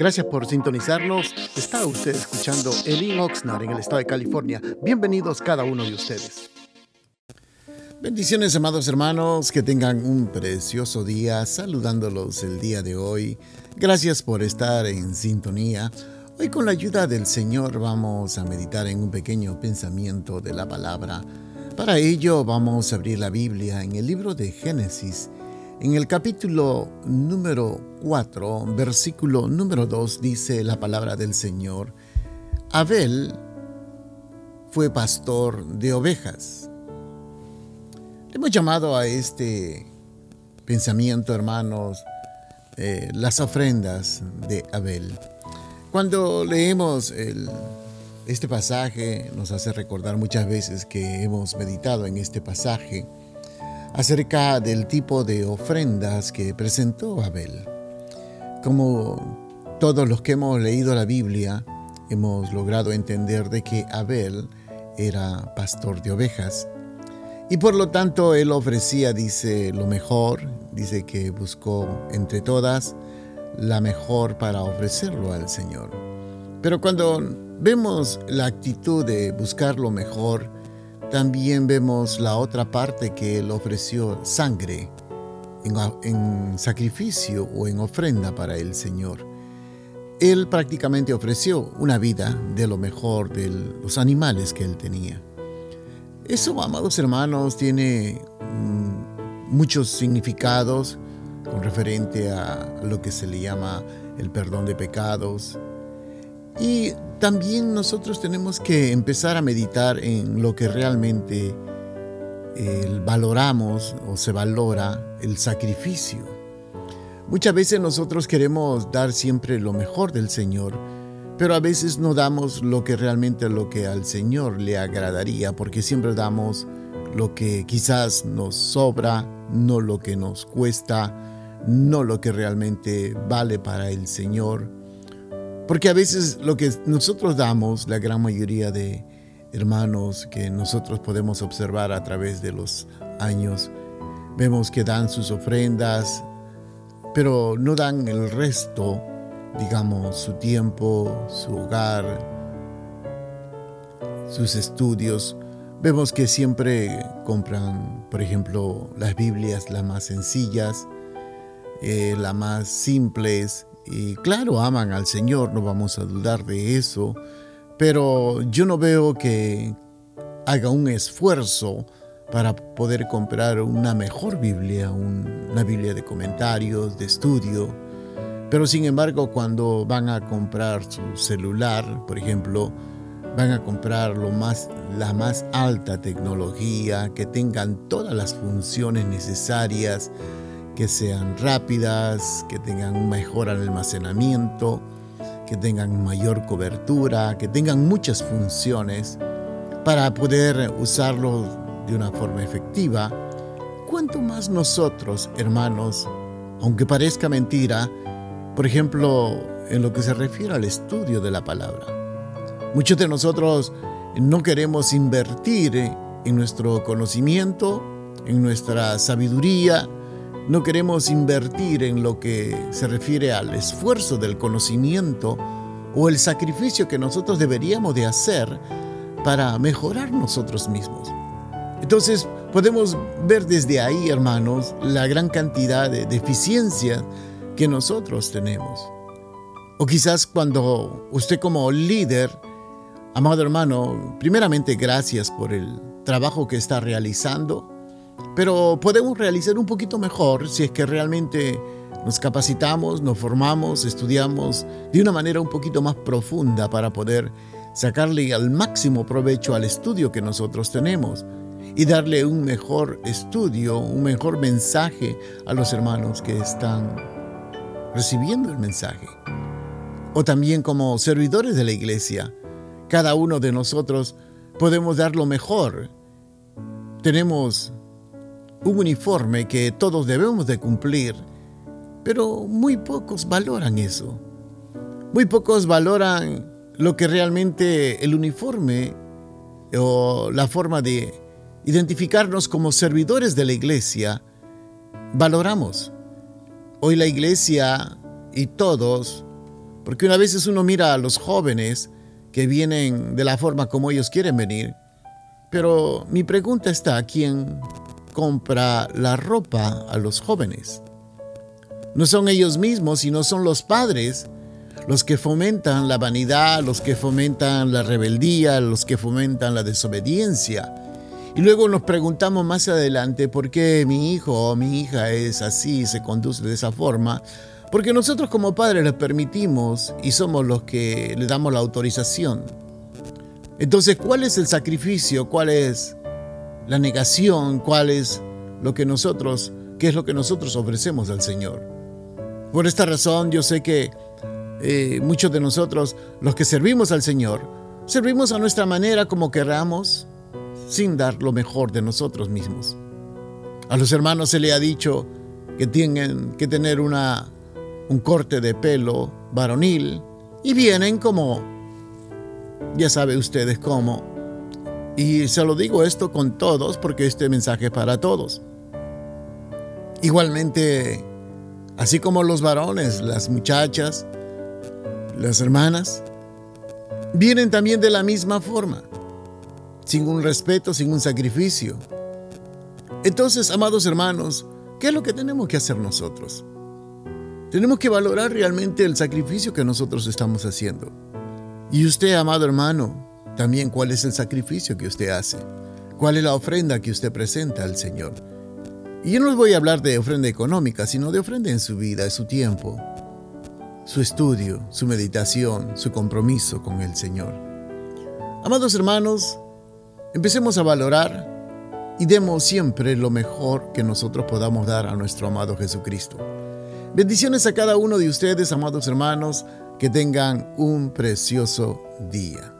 Gracias por sintonizarnos. Está usted escuchando Elin Oxnard en el estado de California. Bienvenidos cada uno de ustedes. Bendiciones, amados hermanos, que tengan un precioso día, saludándolos el día de hoy. Gracias por estar en sintonía. Hoy con la ayuda del Señor vamos a meditar en un pequeño pensamiento de la palabra. Para ello vamos a abrir la Biblia en el libro de Génesis, en el capítulo número 4, versículo número 2, dice la palabra del Señor, Abel fue pastor de ovejas Hemos llamado a este pensamiento, hermanos, eh, las ofrendas de Abel. Cuando leemos este pasaje, nos hace recordar muchas veces que hemos meditado en este pasaje acerca del tipo de ofrendas que presentó Abel. Como todos los que hemos leído la Biblia, hemos logrado entender de que Abel era pastor de ovejas y por lo tanto él ofrecía, dice, lo mejor, dice que buscó entre todas la mejor para ofrecerlo al Señor. Pero cuando vemos la actitud de buscar lo mejor, también vemos la otra parte que él ofreció sangre en, sacrificio o en ofrenda para el Señor. Él prácticamente ofreció una vida de lo mejor de los animales que él tenía. Eso, amados hermanos, tiene mm, muchos significados con referente a lo que se le llama el perdón de pecados. Y también nosotros tenemos que empezar a meditar en lo que realmente valoramos o se valora el sacrificio. Muchas veces nosotros queremos dar siempre lo mejor del Señor, pero a veces no damos lo que realmente lo que al Señor le agradaría, porque siempre damos lo que quizás nos sobra, no lo que nos cuesta, no lo que realmente vale para el Señor. Porque a veces lo que nosotros damos, la gran mayoría de hermanos que nosotros podemos observar a través de los años, vemos que dan sus ofrendas, pero no dan el resto digamos, su tiempo, su hogar, sus estudios. Vemos que siempre compran, por ejemplo, las Biblias las más sencillas, eh, las más simples. Y claro, aman al Señor, no vamos a dudar de eso. Pero yo no veo que haga un esfuerzo para poder comprar una mejor Biblia, una Biblia de comentarios, de estudio pero sin embargo, cuando van a comprar su celular, por ejemplo, van a comprar lo más, la más alta tecnología, que tengan todas las funciones necesarias, que sean rápidas, que tengan un mejor almacenamiento, que tengan mayor cobertura, que tengan muchas funciones para poder usarlo de una forma efectiva. ¿Cuánto más nosotros, hermanos, aunque parezca mentira, por ejemplo, en lo que se refiere al estudio de la palabra. Muchos de nosotros no queremos invertir en nuestro conocimiento, en nuestra sabiduría, no queremos invertir en lo que se refiere al esfuerzo del conocimiento o el sacrificio que nosotros deberíamos de hacer para mejorar nosotros mismos. Entonces podemos ver desde ahí, hermanos, la gran cantidad de deficiencias que nosotros tenemos. O quizás cuando usted como líder, amado hermano, primeramente gracias por el trabajo que está realizando, pero podemos realizar un poquito mejor si es que realmente nos capacitamos, nos formamos, estudiamos de una manera un poquito más profunda para poder sacarle al máximo provecho al estudio que nosotros tenemos y darle un mejor estudio, un mejor mensaje a los hermanos que están recibiendo el mensaje. O también como servidores de la iglesia, cada uno de nosotros podemos dar lo mejor. Tenemos un uniforme que todos debemos de cumplir, pero muy pocos valoran eso. Muy pocos valoran lo que realmente el uniforme o la forma de identificarnos como servidores de la iglesia valoramos. Hoy la iglesia y todos Porque una vez uno mira a los jóvenes que vienen de la forma como ellos quieren venir, pero mi pregunta está, ¿quién compra la ropa a los jóvenes? No son ellos mismos, sino son los padres los que fomentan la vanidad, los que fomentan la rebeldía, los que fomentan la desobediencia. Y luego nos preguntamos más adelante por qué mi hijo o mi hija es así, se conduce de esa forma. Porque nosotros como padres les permitimos y somos los que le damos la autorización. Entonces, ¿cuál es el sacrificio? ¿Cuál es la negación? ¿Cuál es lo que nosotros, qué es lo que nosotros ofrecemos al Señor? Por esta razón, yo sé que eh, muchos de nosotros, los que servimos al Señor, servimos a nuestra manera como queramos, sin dar lo mejor de nosotros mismos. A los hermanos se le ha dicho que tienen que tener una, un corte de pelo varonil y vienen como, ya sabe ustedes cómo. Y se lo digo esto con todos porque este mensaje es para todos. Igualmente, así como los varones, las muchachas, las hermanas vienen también de la misma forma, sin un respeto, sin un sacrificio. Entonces, amados hermanos, ¿qué es lo que tenemos que hacer nosotros? Tenemos que valorar realmente el sacrificio que nosotros estamos haciendo. Y usted, amado hermano, también cuál es el sacrificio que usted hace, cuál es la ofrenda que usted presenta al Señor. Y yo no les voy a hablar de ofrenda económica, sino de ofrenda en su vida, en su tiempo, su estudio, su meditación, su compromiso con el Señor. Amados hermanos, empecemos a valorar y demos siempre lo mejor que nosotros podamos dar a nuestro amado Jesucristo. Bendiciones a cada uno de ustedes, amados hermanos, que tengan un precioso día.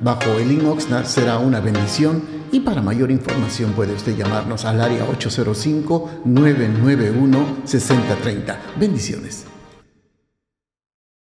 bajo el link Oxnard será una bendición y para mayor información puede usted llamarnos al área 805-991-6030. Bendiciones.